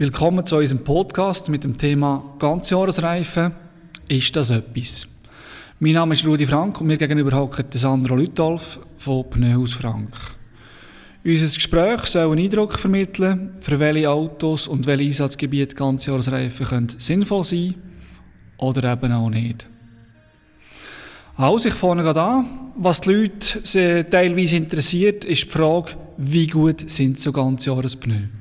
Willkommen zu unserem Podcast mit dem Thema Ganzjahresreife. Ist das etwas? Mein Name ist Rudi Frank und mir gegenüber hockt Sandro Lütolf von Pneuhaus Frank. Unser Gespräch soll einen Eindruck vermitteln, für welche Autos und welche Einsatzgebiete Ganzjahresreifen können sinnvoll sein oder eben auch nicht. Also, ich fange gerade an. Was die Leute teilweise interessiert, ist die Frage, wie gut sind so Ganzjahrespneu?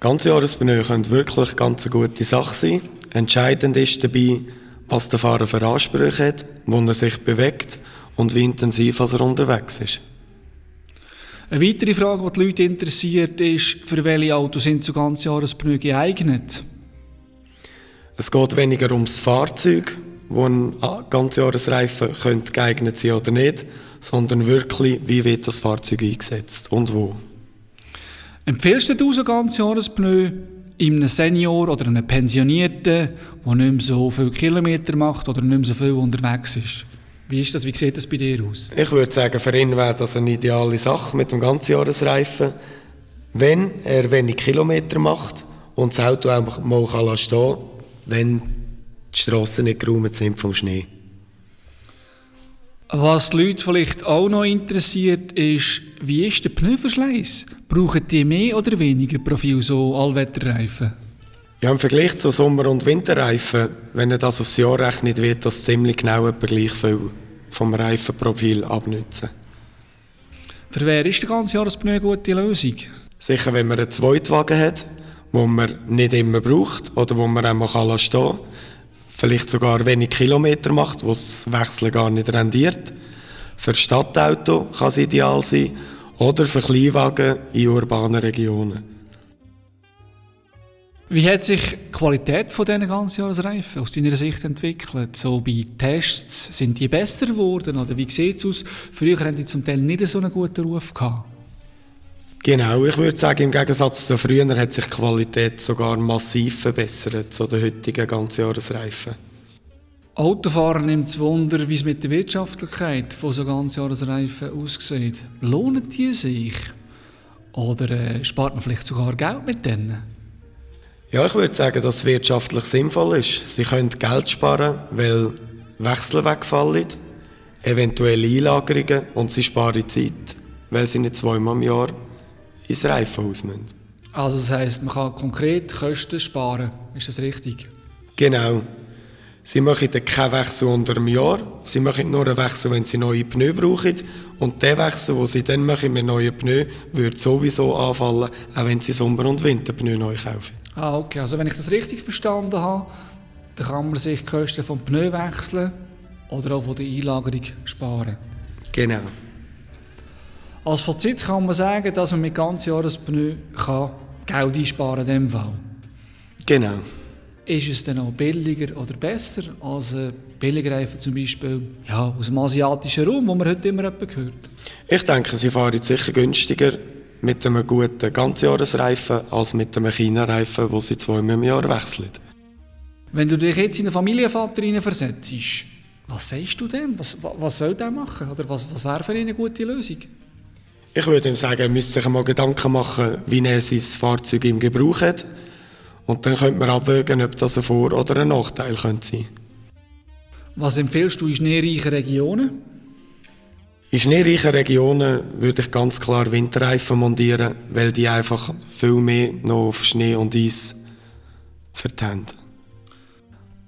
Ganzjahrespneu können wirklich ganz eine gute Sache sein. Entscheidend ist dabei, was der Fahrer für Ansprüche hat, wo er sich bewegt und wie intensiv er unterwegs ist. Eine weitere Frage, die die Leute interessiert, ist, für welche Autos sind so Ganzjahrespneu geeignet? Es geht weniger ums Fahrzeug, wo ein Ganzjahresreifen könnte geeignet sein oder nicht, sondern wirklich, wie wird das Fahrzeug eingesetzt und wo. Empfiehlst du so Ganzjahrespneu in einem Senior oder einem Pensionierten, der nicht mehr so viele Kilometer macht oder nicht mehr so viel unterwegs ist? Wie ist das? Wie sieht das bei dir aus? Ich würde sagen, für ihn wäre das eine ideale Sache mit dem Ganzjahresreifen. Wenn er wenig Kilometer macht und das Auto einfach mal stehen kann, wenn die Strassen nicht geräumt sind vom Schnee. Was die Leute vielleicht auch noch interessiert, ist, wie ist der Pneuverschleiß? Brauchen die mehr oder weniger Profil, so Allwetterreifen? Ja, im Vergleich zu Sommer- und Winterreifen, wenn er das aufs Jahr rechnet, wird das ziemlich genau etwa gleich viel vom Reifenprofil abnützen. Für wer ist der ganze Jahrespneu eine gute Lösung? Sicher, wenn man einen Zweitwagen hat, wo man nicht immer braucht oder wo man auch mal stehen kann, vielleicht sogar wenig Kilometer macht, wo das Wechseln gar nicht rendiert. Für Stadtauto kann es ideal sein oder für Kleinwagen in urbanen Regionen. Wie hat sich die Qualität von diesen Ganzjahresreifen aus deiner Sicht entwickelt? So bei Tests, sind die besser geworden oder wie sieht es aus? Früher hatten die zum Teil nicht so einen guten Ruf gehabt. Genau, ich würde sagen, im Gegensatz zu früher hat sich die Qualität sogar massiv verbessert zu den heutigen Ganzjahresreifen. Autofahrer nimmt es Wunder, wie es mit der Wirtschaftlichkeit von so Ganzjahresreifen aussieht. Lohnen die sich? Oder äh, spart man vielleicht sogar Geld mit denen? Ja, ich würde sagen, dass es wirtschaftlich sinnvoll ist. Sie können Geld sparen, weil Wechsel wegfallen, eventuelle Einlagerungen und sie sparen Zeit, weil sie nicht zweimal im Jahr ins Reifenhaus müssen. Also das heisst, man kann konkret Kosten sparen, ist das richtig? Genau. Sie machen keinen Wechsel unter einem Jahr. Sie machen nur einen Wechsel, wenn Sie neue Pneu brauchen. Und der Wechsel, den Sie dann machen mit neuen Pneu, würde sowieso anfallen, auch wenn Sie Sommer- und Winterpneu neu kaufen. Ah, okay. Also wenn ich das richtig verstanden habe, dann kann man sich die Kosten vom Pneu wechseln oder auch von der Einlagerung sparen. Genau. Als Fazit kann man sagen, dass man mit ganzjahrespneu Geld einsparen kann. In dem Fall. Genau. Ist es dann auch billiger oder besser als ein Billigreifen zum Beispiel ja, aus dem asiatischen Raum, wo man heute immer hört? Ich denke, sie fahren sicher günstiger mit einem guten Ganzjahresreifen als mit einem China-Reifen, wo sie zweimal im Jahr wechseln. Wenn du dich jetzt in einen Familienvater versetzt, was sagst du dem? Was, was soll der machen? Oder was, was wäre für ihn eine gute Lösung? Ich würde ihm sagen, er müsste sich einmal Gedanken machen, wie er sein Fahrzeug im Gebrauch hat. Und dann könnte man abwägen, ob das ein Vor- oder ein Nachteil könnte sein Was empfiehlst du in schneereichen Regionen? In schneereichen Regionen würde ich ganz klar Winterreifen montieren, weil die einfach viel mehr noch auf Schnee und Eis verteilen.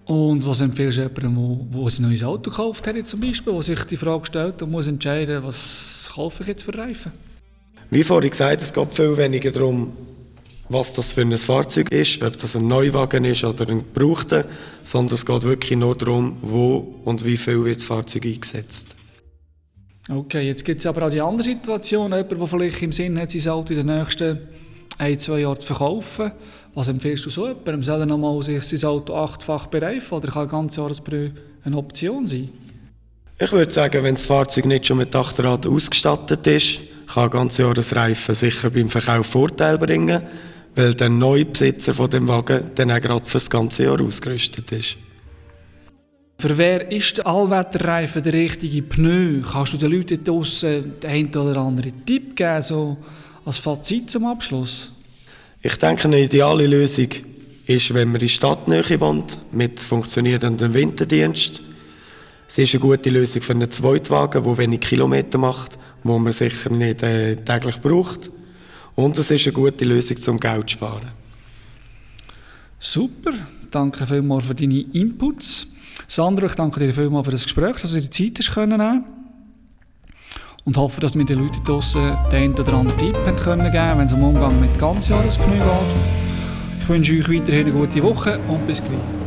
Und was empfiehlst du jemandem, der ein neues Auto gekauft hat, zum Beispiel, der sich die Frage stellt und muss entscheiden, was kaufe ich jetzt für Reifen? Wie vorhin gesagt, es geht viel weniger darum, was das für ein Fahrzeug ist, ob das ein Neuwagen ist oder ein gebrauchter, sondern es geht wirklich nur darum, wo und wie viel wird das Fahrzeug eingesetzt. Okay, jetzt gibt es aber auch die andere Situation, jemand, der vielleicht im Sinn hat, sein Auto in den nächsten ein, zwei Jahren zu verkaufen. Was empfiehlst du so jemandem? Soll er nochmal sich sein Auto achtfach bereifen oder kann ein ganzes Jahresbrühe eine Option sein? Ich würde sagen, wenn das Fahrzeug nicht schon mit Achterrad ausgestattet ist, kann ein ganzes Jahresreifen sicher beim Verkauf Vorteil bringen weil der neue Besitzer von dem Wagen dann auch gerade für das ganze Jahr ausgerüstet ist. Für wer ist der Allwetterreifen der richtige Pneu? Kannst du den Leuten draussen den einen oder anderen Tipp geben, so als Fazit zum Abschluss? Ich denke, eine ideale Lösung ist, wenn man in Stadtnähe wohnt, mit funktionierendem Winterdienst. Es ist eine gute Lösung für einen Zweitwagen, der wenig Kilometer macht, wo man sicher nicht äh, täglich braucht. Und es ist eine gute Lösung, um Geld zu sparen. Super, danke vielmals für deine Inputs. Sandro, ich danke dir vielmals für das Gespräch, dass du dir die Zeit hast können und hoffe, dass wir den Leuten draussen den einen oder anderen Tipp haben können geben, wenn es um Umgang mit Ganzjahrespneu geht. Ich wünsche euch weiterhin eine gute Woche und bis gleich.